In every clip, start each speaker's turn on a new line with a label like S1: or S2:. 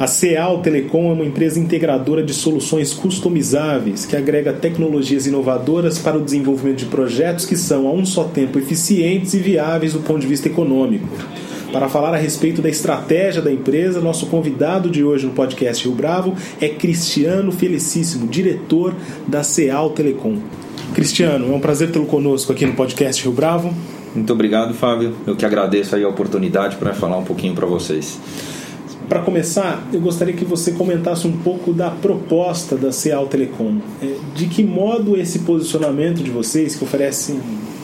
S1: A Ceal Telecom é uma empresa integradora de soluções customizáveis que agrega tecnologias inovadoras para o desenvolvimento de projetos que são, a um só tempo, eficientes e viáveis do ponto de vista econômico. Para falar a respeito da estratégia da empresa, nosso convidado de hoje no podcast Rio Bravo é Cristiano Felicíssimo, diretor da Ceal Telecom. Cristiano, é um prazer tê-lo conosco aqui no podcast Rio Bravo.
S2: Muito obrigado, Fábio. Eu que agradeço aí a oportunidade para falar um pouquinho para vocês.
S1: Para começar, eu gostaria que você comentasse um pouco da proposta da Ceal Telecom. É, de que modo esse posicionamento de vocês, que oferece,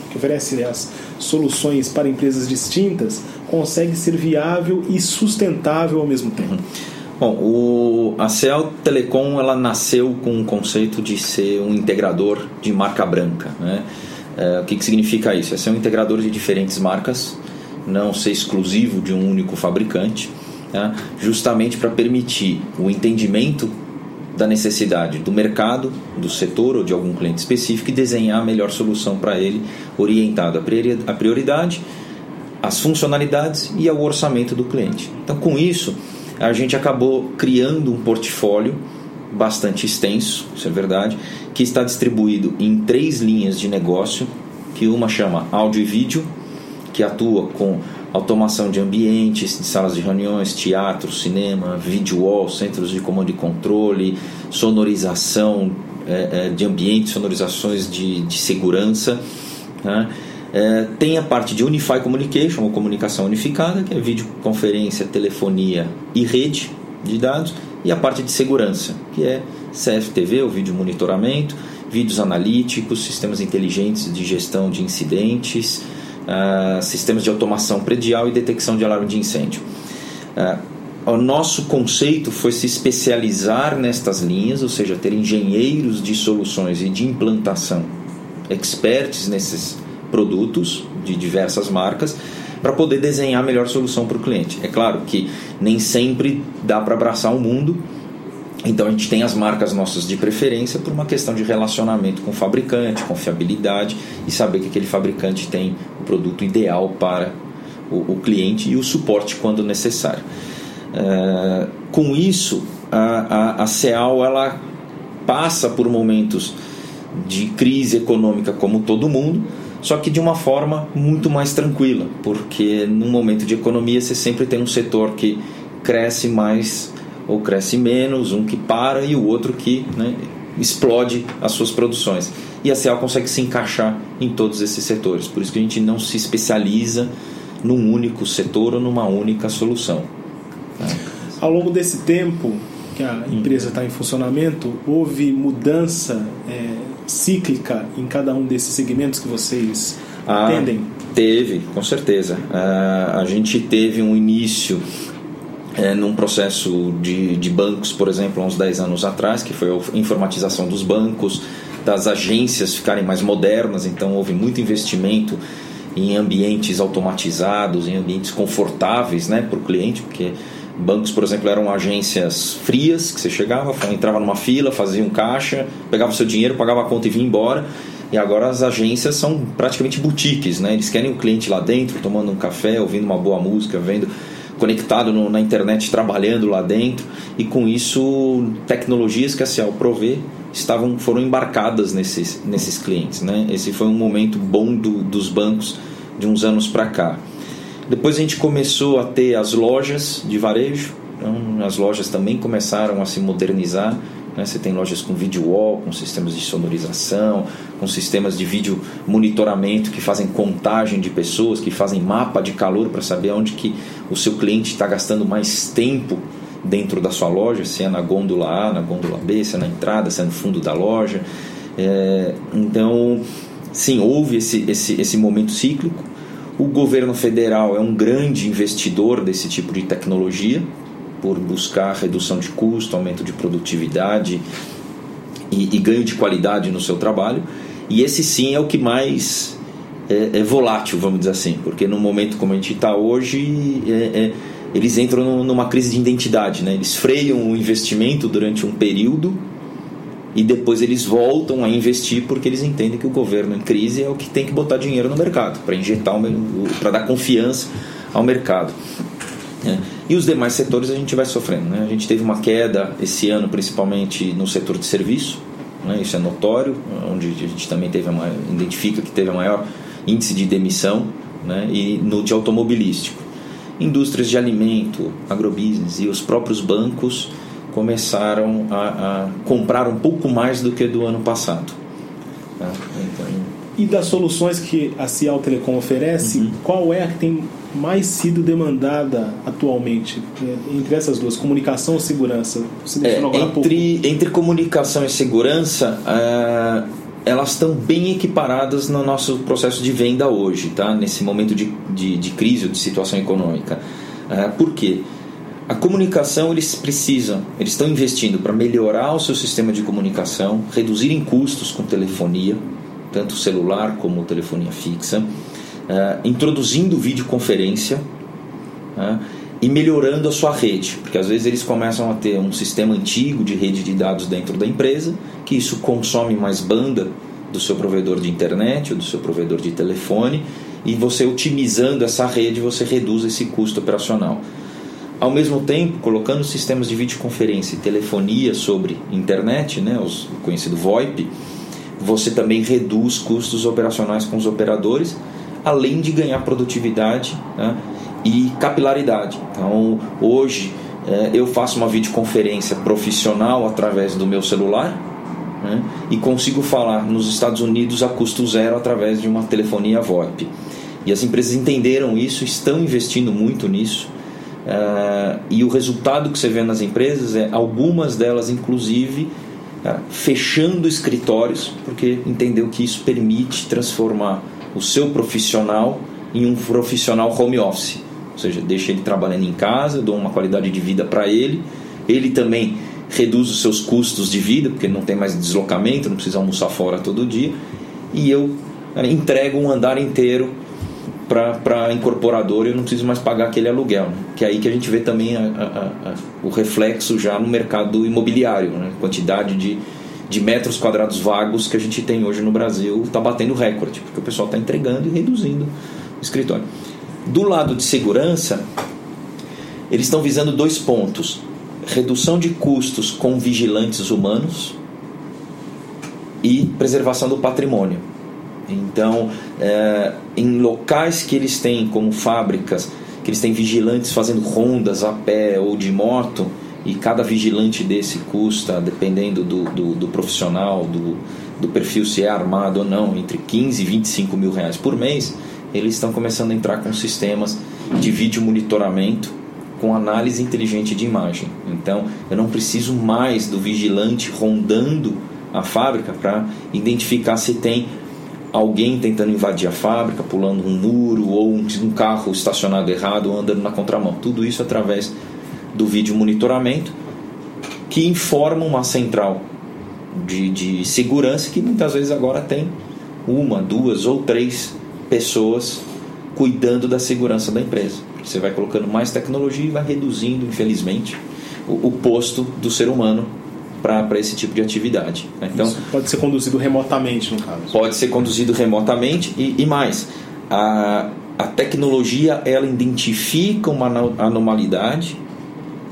S1: que oferece as soluções para empresas distintas, consegue ser viável e sustentável ao mesmo tempo?
S2: Bom, o, a Ceal Telecom ela nasceu com o conceito de ser um integrador de marca branca. Né? É, o que, que significa isso? É ser um integrador de diferentes marcas, não ser exclusivo de um único fabricante né, justamente para permitir o entendimento da necessidade do mercado, do setor ou de algum cliente específico e desenhar a melhor solução para ele, orientado à prioridade, às funcionalidades e ao orçamento do cliente. Então, com isso, a gente acabou criando um portfólio bastante extenso, isso é verdade, que está distribuído em três linhas de negócio, que uma chama áudio e vídeo, que atua com automação de ambientes, de salas de reuniões, teatro, cinema, video wall, centros de comando e controle, sonorização é, é, de ambientes, sonorizações de, de segurança. Né? É, tem a parte de Unify Communication, ou comunicação unificada, que é videoconferência, telefonia e rede de dados, e a parte de segurança, que é CFTV, o vídeo monitoramento, vídeos analíticos, sistemas inteligentes de gestão de incidentes, uh, sistemas de automação predial e detecção de alarme de incêndio. Uh, o nosso conceito foi se especializar nestas linhas, ou seja, ter engenheiros de soluções e de implantação, experts nesses produtos de diversas marcas, para poder desenhar a melhor solução para o cliente. É claro que nem sempre dá para abraçar o mundo, então a gente tem as marcas nossas de preferência por uma questão de relacionamento com o fabricante, confiabilidade e saber que aquele fabricante tem produto ideal para o, o cliente e o suporte quando necessário. É, com isso, a, a, a CEAL ela passa por momentos de crise econômica como todo mundo, só que de uma forma muito mais tranquila, porque num momento de economia você sempre tem um setor que cresce mais ou cresce menos, um que para e o outro que né, explode as suas produções. E a CEAL consegue se encaixar em todos esses setores, por isso que a gente não se especializa num único setor ou numa única solução.
S1: Ao longo desse tempo que a empresa está em funcionamento, houve mudança é, cíclica em cada um desses segmentos que vocês ah, atendem?
S2: Teve, com certeza. Ah, a gente teve um início é, num processo de, de bancos, por exemplo, há uns 10 anos atrás, que foi a informatização dos bancos, das agências ficarem mais modernas, então houve muito investimento em ambientes automatizados, em ambientes confortáveis né, para o cliente, porque bancos, por exemplo, eram agências frias, que você chegava, entrava numa fila, fazia um caixa, pegava o seu dinheiro, pagava a conta e vinha embora. E agora as agências são praticamente boutiques, né? Eles querem o cliente lá dentro, tomando um café, ouvindo uma boa música, vendo conectado no, na internet, trabalhando lá dentro, e com isso tecnologias que a Cial provê estavam foram embarcadas nesses, nesses clientes. Né? Esse foi um momento bom do, dos bancos de uns anos para cá. Depois a gente começou a ter as lojas de varejo, então as lojas também começaram a se modernizar né? Você tem lojas com video wall, com sistemas de sonorização, com sistemas de vídeo monitoramento que fazem contagem de pessoas, que fazem mapa de calor para saber onde que o seu cliente está gastando mais tempo dentro da sua loja, se é na gôndola A, na gôndola B, se é na entrada, se é no fundo da loja. É, então, sim, houve esse, esse, esse momento cíclico. O governo federal é um grande investidor desse tipo de tecnologia, por buscar redução de custo, aumento de produtividade e, e ganho de qualidade no seu trabalho. E esse sim é o que mais é, é volátil, vamos dizer assim, porque no momento como a gente está hoje, é, é, eles entram numa crise de identidade, né? eles freiam o investimento durante um período e depois eles voltam a investir porque eles entendem que o governo em crise é o que tem que botar dinheiro no mercado para injetar para dar confiança ao mercado. Né? E os demais setores a gente vai sofrendo. Né? A gente teve uma queda esse ano, principalmente no setor de serviço, né? isso é notório, onde a gente também teve maior, identifica que teve a maior índice de demissão, né? e no de automobilístico. Indústrias de alimento, agrobusiness e os próprios bancos começaram a, a comprar um pouco mais do que do ano passado. Tá?
S1: Então, e das soluções que a Cial Telecom oferece, uhum. qual é a que tem mais sido demandada atualmente é, entre essas duas, comunicação e segurança?
S2: É, entre, entre comunicação e segurança, uh, elas estão bem equiparadas no nosso processo de venda hoje, tá? nesse momento de, de, de crise ou de situação econômica. Uh, por quê? A comunicação eles precisam, eles estão investindo para melhorar o seu sistema de comunicação, reduzirem custos com telefonia, tanto celular como telefonia fixa, uh, introduzindo videoconferência uh, e melhorando a sua rede, porque às vezes eles começam a ter um sistema antigo de rede de dados dentro da empresa, que isso consome mais banda do seu provedor de internet ou do seu provedor de telefone, e você otimizando essa rede, você reduz esse custo operacional. Ao mesmo tempo, colocando sistemas de videoconferência e telefonia sobre internet, né, os conhecido VoIP, você também reduz custos operacionais com os operadores, além de ganhar produtividade né, e capilaridade. Então, hoje é, eu faço uma videoconferência profissional através do meu celular né, e consigo falar nos Estados Unidos a custo zero através de uma telefonia VoIP. E as empresas entenderam isso, estão investindo muito nisso Uh, e o resultado que você vê nas empresas é algumas delas, inclusive, uh, fechando escritórios, porque entendeu que isso permite transformar o seu profissional em um profissional home office. Ou seja, deixa ele trabalhando em casa, dou uma qualidade de vida para ele, ele também reduz os seus custos de vida, porque não tem mais deslocamento, não precisa almoçar fora todo dia, e eu entrego um andar inteiro para a incorporadora eu não preciso mais pagar aquele aluguel. Né? Que é aí que a gente vê também a, a, a, o reflexo já no mercado imobiliário. Né? Quantidade de, de metros quadrados vagos que a gente tem hoje no Brasil está batendo recorde, porque o pessoal está entregando e reduzindo o escritório. Do lado de segurança, eles estão visando dois pontos: redução de custos com vigilantes humanos e preservação do patrimônio. Então, é, em locais que eles têm, como fábricas, que eles têm vigilantes fazendo rondas a pé ou de moto, e cada vigilante desse custa, dependendo do, do, do profissional, do, do perfil, se é armado ou não, entre 15 e 25 mil reais por mês, eles estão começando a entrar com sistemas de vídeo monitoramento com análise inteligente de imagem. Então, eu não preciso mais do vigilante rondando a fábrica para identificar se tem alguém tentando invadir a fábrica, pulando um muro ou um, carro estacionado errado ou andando na contramão. Tudo isso através do vídeo monitoramento que informa uma central de, de segurança que muitas vezes agora tem uma, duas ou três pessoas cuidando da segurança da empresa. Você vai colocando mais tecnologia e vai reduzindo, infelizmente, o, o posto do ser humano para esse tipo de atividade. Né? Então, Isso
S1: pode ser conduzido remotamente, no caso.
S2: Pode ser conduzido remotamente e, e mais, a, a tecnologia ela identifica uma anormalidade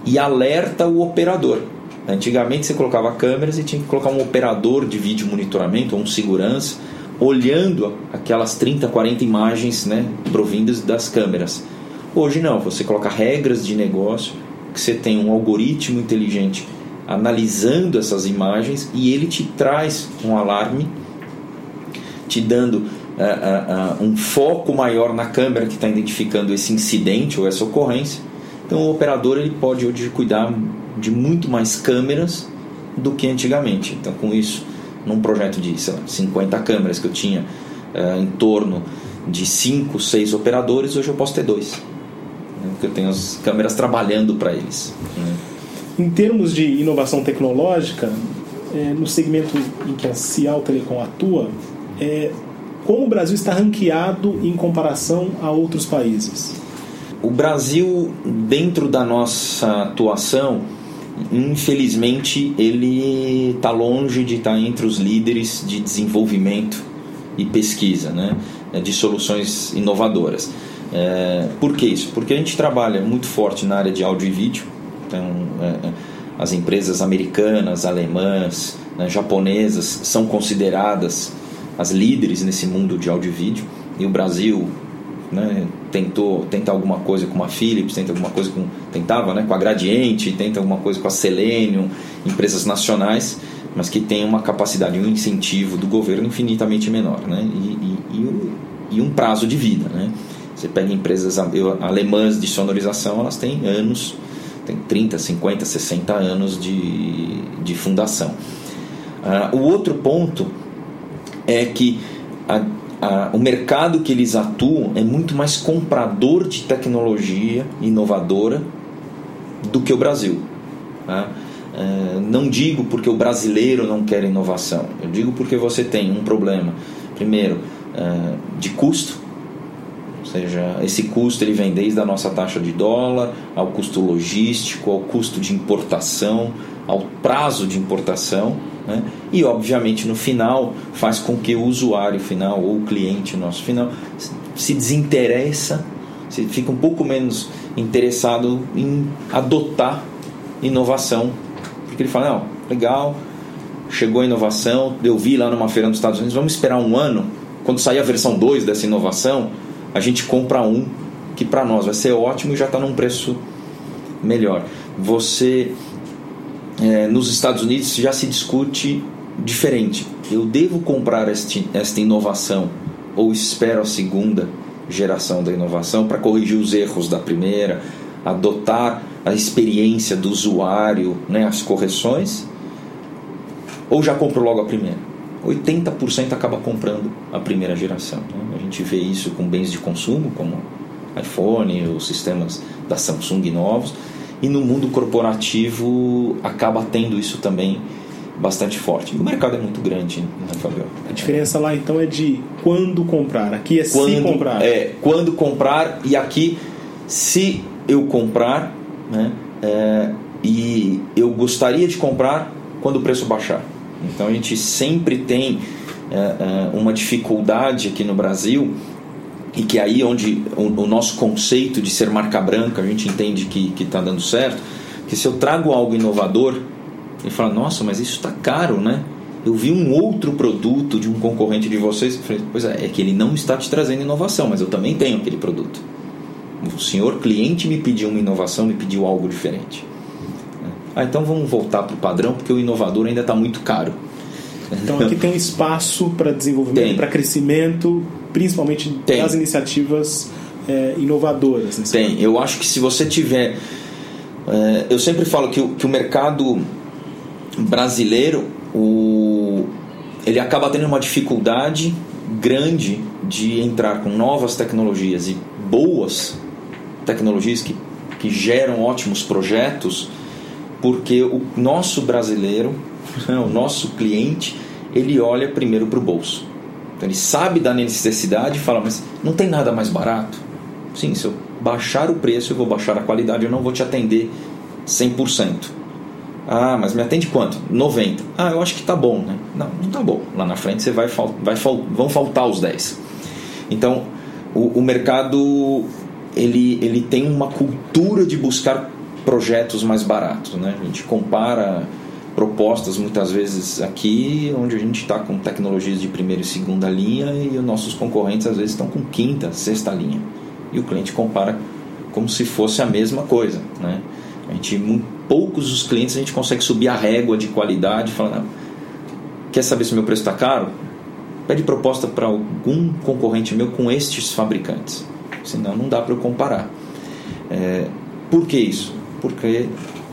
S2: e alerta o operador. Antigamente você colocava câmeras e tinha que colocar um operador de vídeo monitoramento ou um segurança olhando aquelas 30, 40 imagens né, provindas das câmeras. Hoje não, você coloca regras de negócio, que você tem um algoritmo inteligente analisando essas imagens e ele te traz um alarme, te dando uh, uh, uh, um foco maior na câmera que está identificando esse incidente ou essa ocorrência. Então o operador ele pode hoje cuidar de muito mais câmeras do que antigamente. Então com isso, num projeto de sei lá, 50 câmeras que eu tinha em torno de 5, 6 operadores, hoje eu posso ter dois. Né? Porque eu tenho as câmeras trabalhando para eles. Né?
S1: Em termos de inovação tecnológica, é, no segmento em que a Cial Telecom atua, é, como o Brasil está ranqueado em comparação a outros países?
S2: O Brasil, dentro da nossa atuação, infelizmente, ele está longe de estar tá entre os líderes de desenvolvimento e pesquisa, né? de soluções inovadoras. É, por que isso? Porque a gente trabalha muito forte na área de áudio e vídeo. Então, é, é as empresas americanas, alemãs, né, japonesas são consideradas as líderes nesse mundo de áudio e vídeo. E o Brasil né, tentou tenta alguma coisa com a Philips, tenta alguma coisa com tentava, né, com a Gradiente, tenta alguma coisa com a Selenium, empresas nacionais, mas que tem uma capacidade, um incentivo do governo infinitamente menor, né, e, e, e um prazo de vida, né. Você pega empresas alemãs de sonorização, elas têm anos, tem 30, 50, 60 anos de, de fundação. Uh, o outro ponto é que a, a, o mercado que eles atuam é muito mais comprador de tecnologia inovadora do que o Brasil. Tá? Uh, não digo porque o brasileiro não quer inovação, eu digo porque você tem um problema, primeiro, uh, de custo seja, esse custo ele vem desde a nossa taxa de dólar, ao custo logístico, ao custo de importação, ao prazo de importação, né? e obviamente no final faz com que o usuário final ou o cliente nosso final se desinteressa, se fica um pouco menos interessado em adotar inovação, porque ele fala, não, legal, chegou a inovação, eu vi lá numa feira nos Estados Unidos, vamos esperar um ano, quando sair a versão 2 dessa inovação, a gente compra um que para nós vai ser ótimo e já está num preço melhor. Você é, nos Estados Unidos já se discute diferente. Eu devo comprar este, esta inovação ou espero a segunda geração da inovação para corrigir os erros da primeira, adotar a experiência do usuário, né, as correções, ou já compro logo a primeira? 80% acaba comprando a primeira geração. Né? A gente vê isso com bens de consumo, como iPhone, os sistemas da Samsung novos, e no mundo corporativo acaba tendo isso também bastante forte. O mercado é muito grande, né, Fabio?
S1: A diferença lá então é de quando comprar. Aqui é
S2: quando,
S1: se comprar.
S2: É, quando comprar e aqui se eu comprar, né? É, e eu gostaria de comprar quando o preço baixar. Então a gente sempre tem é, é, uma dificuldade aqui no Brasil e que aí onde o, o, nosso conceito de ser marca branca a gente entende que está dando certo, que se eu trago algo inovador e fala, nossa, mas isso está caro, né? Eu vi um outro produto de um concorrente de vocês, falei, pois é, é que ele não está te trazendo inovação, mas eu também tenho aquele produto. O senhor cliente me pediu uma inovação, me pediu algo diferente. Ah, então vamos voltar para o padrão porque o inovador ainda está muito caro.
S1: Então aqui tem um espaço para desenvolvimento, para crescimento, principalmente tem. das iniciativas é, inovadoras.
S2: Tem. Momento. Eu acho que se você tiver. É, eu sempre falo que o, que o mercado brasileiro o, ele acaba tendo uma dificuldade grande de entrar com novas tecnologias e boas tecnologias que, que geram ótimos projetos porque o nosso brasileiro, o nosso cliente, ele olha primeiro para o bolso. Então ele sabe da necessidade e fala, mas não tem nada mais barato? Sim, se eu baixar o preço, eu vou baixar a qualidade, eu não vou te atender 100%. Ah, mas me atende quanto? 90. Ah, eu acho que tá bom, né? Não, não tá bom. Lá na frente você vai, vai vão faltar os 10. Então, o, o mercado ele, ele tem uma cultura de buscar projetos mais baratos. Né? A gente compara propostas muitas vezes aqui, onde a gente está com tecnologias de primeira e segunda linha e os nossos concorrentes às vezes estão com quinta, sexta linha. E o cliente compara como se fosse a mesma coisa. Né? A gente, poucos os clientes a gente consegue subir a régua de qualidade e falar, quer saber se meu preço está caro? Pede proposta para algum concorrente meu com estes fabricantes. Senão não dá para eu comparar. É, por que isso? porque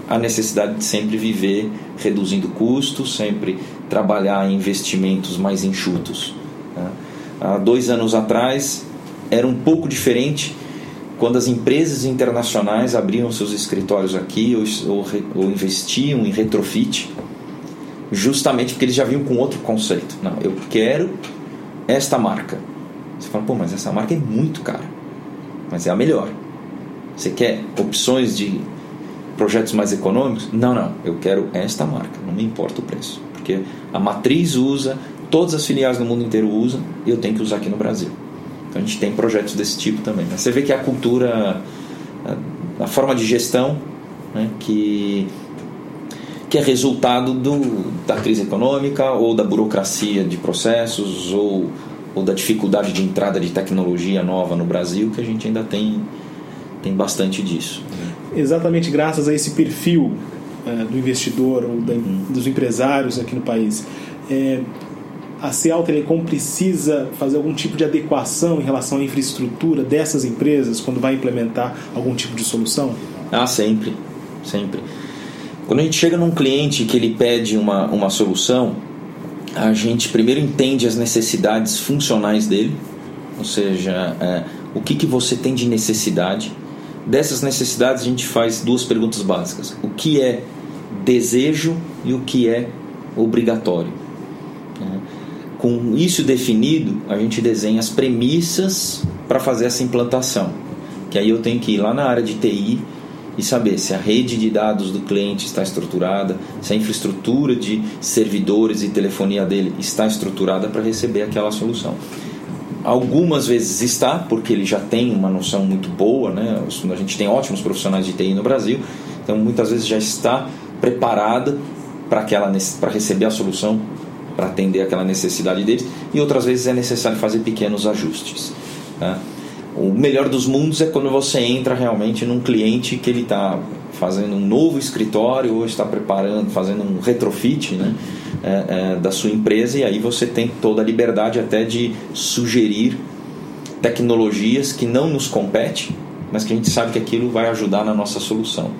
S2: a necessidade de sempre viver reduzindo custos, sempre trabalhar em investimentos mais enxutos. Né? Há dois anos atrás era um pouco diferente quando as empresas internacionais abriam seus escritórios aqui ou, ou, ou investiam em retrofit. justamente porque eles já vinham com outro conceito. Não, eu quero esta marca. Você fala, pô, mas essa marca é muito cara, mas é a melhor. Você quer opções de projetos mais econômicos? Não, não, eu quero esta marca, não me importa o preço, porque a matriz usa, todas as filiais no mundo inteiro usam e eu tenho que usar aqui no Brasil. Então a gente tem projetos desse tipo também. Você vê que a cultura, a, forma de gestão, né, que que é resultado do, da crise econômica ou da burocracia de processos ou, ou da dificuldade de entrada de tecnologia nova no Brasil, que a gente ainda tem, tem bastante disso.
S1: Exatamente graças a esse perfil é, do investidor ou da, uhum. dos empresários aqui no país. É, a Ceal Telecom precisa fazer algum tipo de adequação em relação à infraestrutura dessas empresas quando vai implementar algum tipo de solução?
S2: Ah, sempre, sempre. Quando a gente chega num cliente que ele pede uma, uma solução, a gente primeiro entende as necessidades funcionais dele, ou seja, é, o que, que você tem de necessidade. Dessas necessidades a gente faz duas perguntas básicas: o que é desejo e o que é obrigatório. Com isso definido, a gente desenha as premissas para fazer essa implantação. Que aí eu tenho que ir lá na área de TI e saber se a rede de dados do cliente está estruturada, se a infraestrutura de servidores e telefonia dele está estruturada para receber aquela solução. Algumas vezes está, porque ele já tem uma noção muito boa, né? a gente tem ótimos profissionais de TI no Brasil, então muitas vezes já está preparada para para receber a solução, para atender aquela necessidade deles, e outras vezes é necessário fazer pequenos ajustes. Tá? O melhor dos mundos é quando você entra realmente num cliente que ele está fazendo um novo escritório ou está preparando, fazendo um retrofit né, é, é, da sua empresa e aí você tem toda a liberdade até de sugerir tecnologias que não nos competem, mas que a gente sabe que aquilo vai ajudar na nossa solução.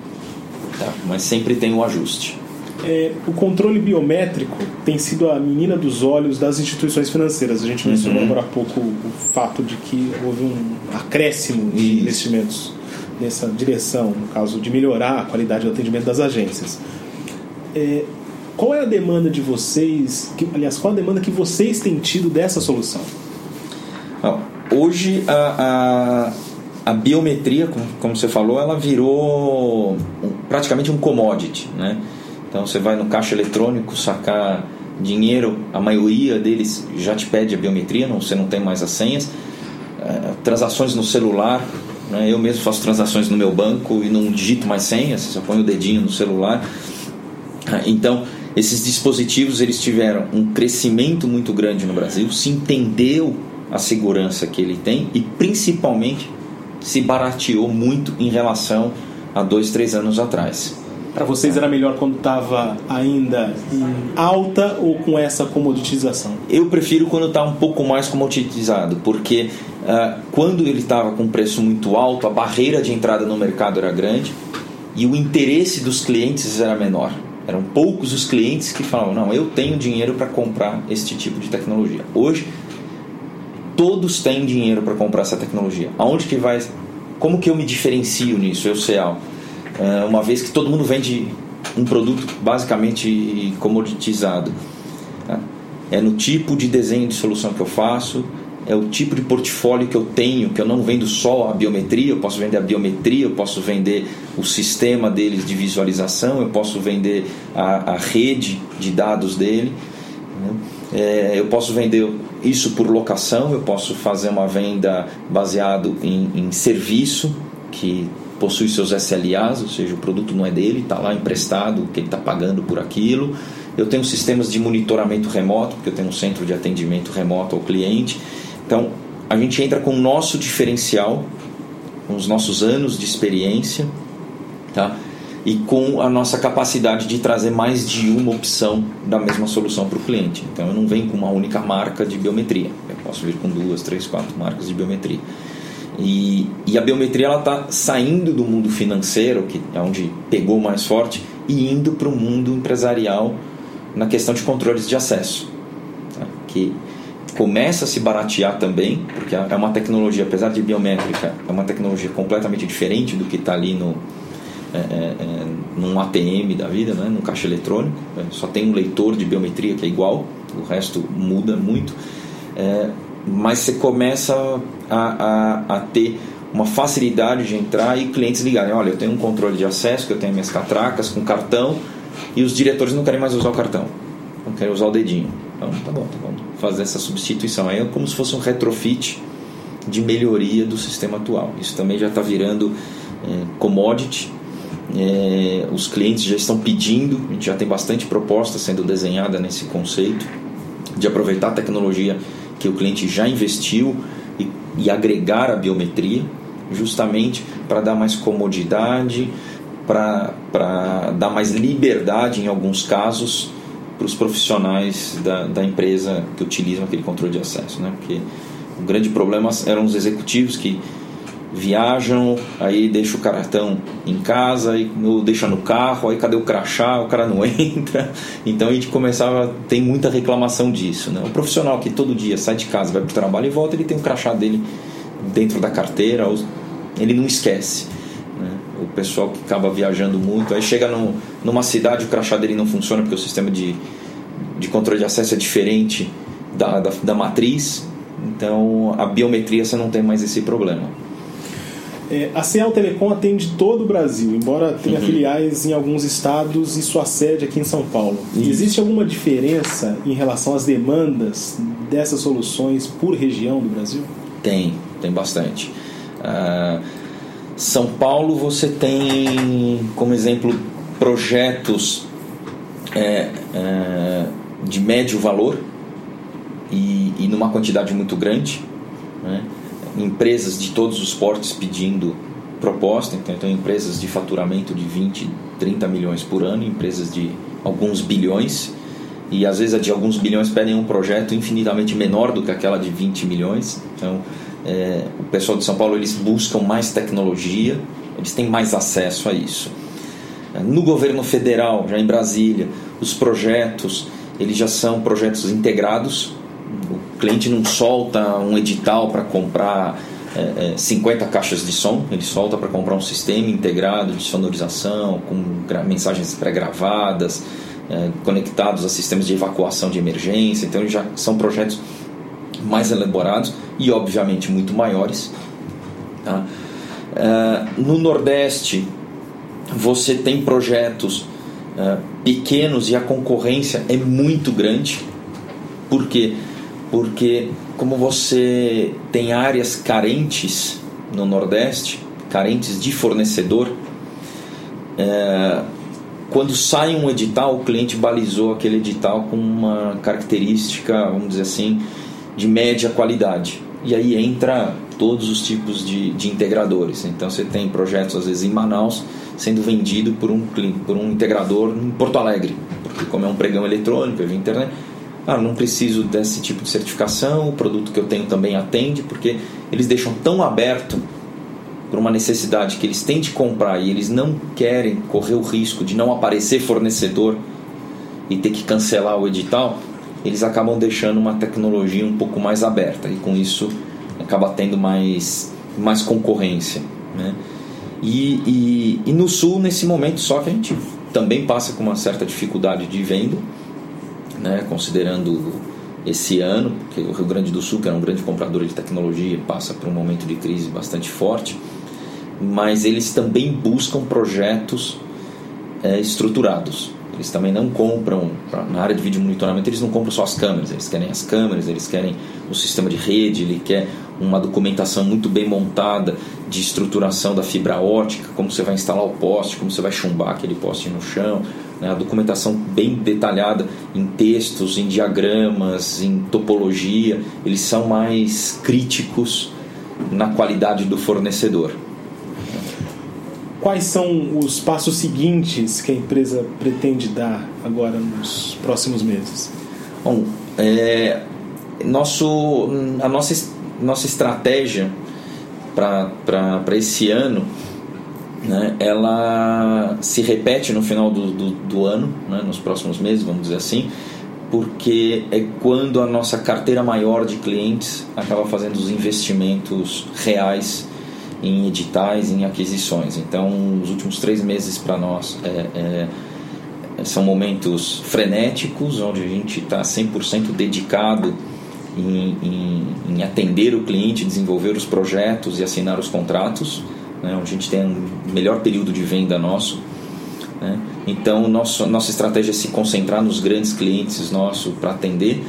S2: Tá? Mas sempre tem o um ajuste.
S1: É, o controle biométrico tem sido a menina dos olhos das instituições financeiras. A gente mencionou uhum. agora há pouco o fato de que houve um acréscimo de Isso. investimentos nessa direção, no caso de melhorar a qualidade do atendimento das agências. É, qual é a demanda de vocês, que, aliás, qual a demanda que vocês têm tido dessa solução?
S2: Hoje a, a, a biometria, como, como, você falou, ela virou praticamente um commodity, né? Então você vai no caixa eletrônico sacar dinheiro, a maioria deles já te pede a biometria, não, você não tem mais as senhas. É, transações no celular, né? eu mesmo faço transações no meu banco e não digito mais senhas, só põe o dedinho no celular. Então, esses dispositivos eles tiveram um crescimento muito grande no Brasil, se entendeu a segurança que ele tem e principalmente se barateou muito em relação a dois, três anos atrás.
S1: Para vocês era melhor quando estava ainda em alta ou com essa comoditização?
S2: Eu prefiro quando está um pouco mais comoditizado, porque uh, quando ele estava com preço muito alto, a barreira de entrada no mercado era grande e o interesse dos clientes era menor. Eram poucos os clientes que falavam: não, eu tenho dinheiro para comprar este tipo de tecnologia. Hoje, todos têm dinheiro para comprar essa tecnologia. Aonde que vai? Como que eu me diferencio nisso? Eu sei algo uma vez que todo mundo vende um produto basicamente comoditizado. Tá? É no tipo de desenho de solução que eu faço, é o tipo de portfólio que eu tenho, que eu não vendo só a biometria, eu posso vender a biometria, eu posso vender o sistema deles de visualização, eu posso vender a, a rede de dados dele, né? é, eu posso vender isso por locação, eu posso fazer uma venda baseado em, em serviço, que possui seus SLAs, ou seja, o produto não é dele, está lá emprestado, que ele está pagando por aquilo. Eu tenho sistemas de monitoramento remoto, porque eu tenho um centro de atendimento remoto ao cliente. Então, a gente entra com o nosso diferencial, com os nossos anos de experiência, tá? e com a nossa capacidade de trazer mais de uma opção da mesma solução para o cliente. Então, eu não venho com uma única marca de biometria, eu posso vir com duas, três, quatro marcas de biometria. E, e a biometria ela está saindo do mundo financeiro, que é onde pegou mais forte, e indo para o mundo empresarial na questão de controles de acesso, tá? que começa a se baratear também, porque é uma tecnologia, apesar de biométrica, é uma tecnologia completamente diferente do que está ali no, é, é, é num ATM da vida, né, num caixa eletrônico, né, só tem um leitor de biometria que é igual, o resto muda muito, é, mas você começa a, a, a, ter uma facilidade de entrar e clientes ligarem, olha, eu tenho um controle de acesso, que eu tenho minhas catracas com cartão e os diretores não querem mais usar o cartão, não querem usar o dedinho. Então, tá bom, tá bom, fazer essa substituição. É como se fosse um retrofit de melhoria do sistema atual. Isso também já está virando é, commodity. É, os clientes já estão pedindo, a gente já tem bastante proposta sendo desenhada nesse conceito de aproveitar a tecnologia que o cliente já investiu e, e agregar a biometria, justamente para dar mais comodidade, para dar mais liberdade em alguns casos para os profissionais da, da empresa que utilizam aquele controle de acesso, né? Porque o grande problema eram os executivos que viajam, aí deixa o cartão em casa, e deixa no carro, aí cadê o crachá? O cara não entra. Então a gente começava, tem muita reclamação disso. Né? O profissional que todo dia sai de casa, vai para o trabalho e volta, ele tem o crachá dele dentro da carteira, ele não esquece. Né? O pessoal que acaba viajando muito, aí chega no, numa cidade, o crachá dele não funciona porque o sistema de, de controle de acesso é diferente da, da, da matriz, então a biometria você não tem mais esse problema.
S1: É, a Ciel Telecom atende todo o Brasil, embora tenha uhum. filiais em alguns estados e sua sede aqui em São Paulo. Isso. Existe alguma diferença em relação às demandas dessas soluções por região do Brasil?
S2: Tem, tem bastante. Uh, São Paulo você tem, como exemplo, projetos é, é, de médio valor e, e numa quantidade muito grande. Né? Empresas de todos os portes pedindo proposta, então, então empresas de faturamento de 20, 30 milhões por ano, empresas de alguns bilhões, e às vezes a de alguns bilhões pedem um projeto infinitamente menor do que aquela de 20 milhões. Então, é, o pessoal de São Paulo eles buscam mais tecnologia, eles têm mais acesso a isso. No governo federal, já em Brasília, os projetos eles já são projetos integrados, o cliente não solta um edital para comprar é, 50 é, caixas de som, ele solta para comprar um sistema integrado de sonorização, com mensagens pré-gravadas, é, conectados a sistemas de evacuação de emergência. Então, já são projetos mais elaborados e, obviamente, muito maiores. Tá? É, no Nordeste, você tem projetos é, pequenos e a concorrência é muito grande. Porque porque como você tem áreas carentes no Nordeste, carentes de fornecedor, é, quando sai um edital, o cliente balizou aquele edital com uma característica, vamos dizer assim, de média qualidade. E aí entra todos os tipos de, de integradores. Então você tem projetos, às vezes, em Manaus, sendo vendido por um, por um integrador em Porto Alegre. Porque como é um pregão eletrônico, é via internet, ah, não preciso desse tipo de certificação, o produto que eu tenho também atende, porque eles deixam tão aberto por uma necessidade que eles têm de comprar e eles não querem correr o risco de não aparecer fornecedor e ter que cancelar o edital, eles acabam deixando uma tecnologia um pouco mais aberta e com isso acaba tendo mais, mais concorrência. Né? E, e, e no sul, nesse momento, só que a gente também passa com uma certa dificuldade de venda né, considerando esse ano, porque o Rio Grande do Sul, que era um grande comprador de tecnologia, passa por um momento de crise bastante forte, mas eles também buscam projetos é, estruturados. Eles também não compram, na área de vídeo monitoramento, eles não compram só as câmeras, eles querem as câmeras, eles querem o sistema de rede, ele quer uma documentação muito bem montada de estruturação da fibra ótica, como você vai instalar o poste, como você vai chumbar aquele poste no chão, né? a documentação bem detalhada em textos, em diagramas, em topologia, eles são mais críticos na qualidade do fornecedor.
S1: Quais são os passos seguintes que a empresa pretende dar agora nos próximos meses?
S2: Bom, é, nosso, a nossa, nossa estratégia para esse ano né, ela se repete no final do, do, do ano, né, nos próximos meses, vamos dizer assim, porque é quando a nossa carteira maior de clientes acaba fazendo os investimentos reais em editais, em aquisições. Então, os últimos três meses para nós é, é, são momentos frenéticos, onde a gente está 100% dedicado em, em, em, atender o cliente, desenvolver os projetos e assinar os contratos, né, onde a gente tem um melhor período de venda nosso. Né? Então, nosso, nossa estratégia é se concentrar nos grandes clientes nossos para atender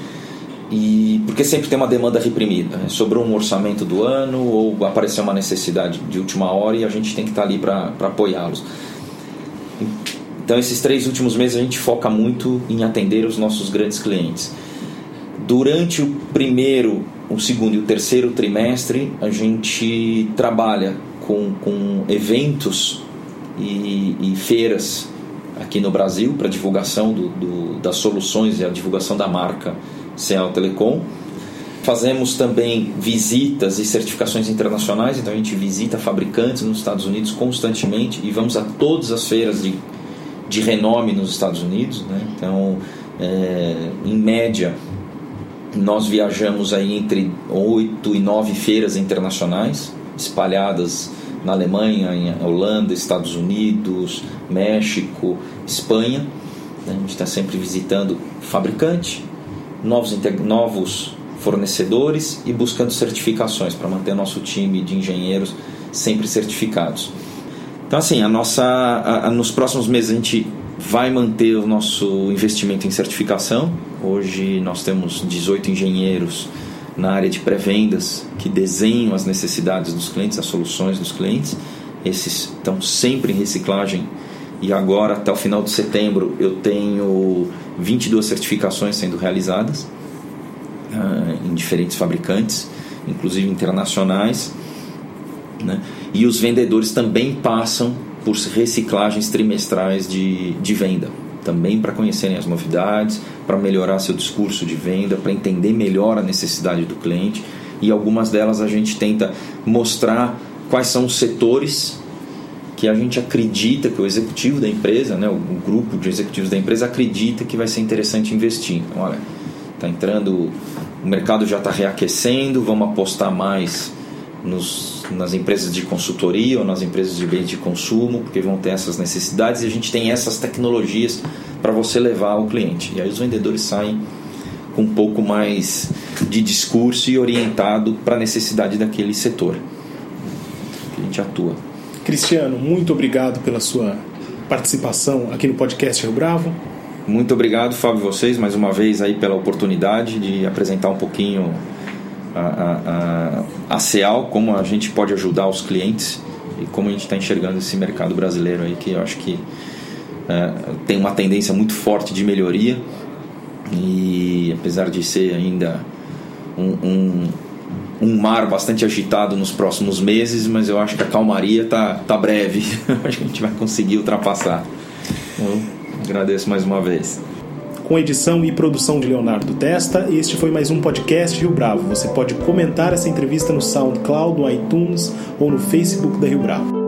S2: e porque sempre tem uma demanda reprimida. Né? Sobrou um orçamento do ano ou apareceu uma necessidade de última hora e a gente tem que estar tá ali para apoiá-los. Então, esses três últimos meses a gente foca muito em atender os nossos grandes clientes. Durante o primeiro, o segundo e o terceiro trimestre, a gente trabalha com, com eventos e, e feiras aqui no Brasil para divulgação do, do, das soluções e a divulgação da marca Cial Telecom. Fazemos também visitas e certificações internacionais, então a gente visita fabricantes nos Estados Unidos constantemente e vamos a todas as feiras de, de renome nos Estados Unidos. Né? Então, é, em média, nós viajamos aí entre oito e nove feiras internacionais espalhadas na Alemanha, em Holanda, Estados Unidos, México, Espanha. Né? A gente está sempre visitando fabricante, novos, novos fornecedores e buscando certificações para manter nosso time de engenheiros sempre certificados. Então, assim, a nossa, a, a, nos próximos meses a gente vai manter o nosso investimento em certificação. Hoje nós temos 18 engenheiros na área de pré-vendas que desenham as necessidades dos clientes, as soluções dos clientes. Esses estão sempre em reciclagem e agora, até o final de setembro, eu tenho 22 certificações sendo realizadas uh, em diferentes fabricantes, inclusive internacionais. Né? E os vendedores também passam por reciclagens trimestrais de, de venda, também para conhecerem as novidades, para melhorar seu discurso de venda, para entender melhor a necessidade do cliente. E algumas delas a gente tenta mostrar quais são os setores que a gente acredita que o executivo da empresa, né, o, grupo de executivos da empresa acredita que vai ser interessante investir. Então, olha, está entrando, o mercado já está reaquecendo, vamos apostar mais nos, nas empresas de consultoria ou nas empresas de bens de consumo, porque vão ter essas necessidades e a gente tem essas tecnologias para você levar ao cliente. E aí os vendedores saem com um pouco mais de discurso e orientado para a necessidade daquele setor que a gente atua.
S1: Cristiano, muito obrigado pela sua participação aqui no podcast Rio Bravo.
S2: Muito obrigado, Fábio, vocês mais uma vez aí pela oportunidade de apresentar um pouquinho a, a, a, CEAL, como a gente pode ajudar os clientes e como a gente está enxergando esse mercado brasileiro aí que eu acho que é, tem uma tendência muito forte de melhoria e apesar de ser ainda um, um um mar bastante agitado nos próximos meses, mas eu acho que a calmaria tá, tá breve. acho que a gente vai conseguir ultrapassar. Então, agradeço mais uma vez.
S1: Com edição e produção de Leonardo Testa, este foi mais um podcast Rio Bravo. Você pode comentar essa entrevista no SoundCloud, no iTunes ou no Facebook da Rio Bravo.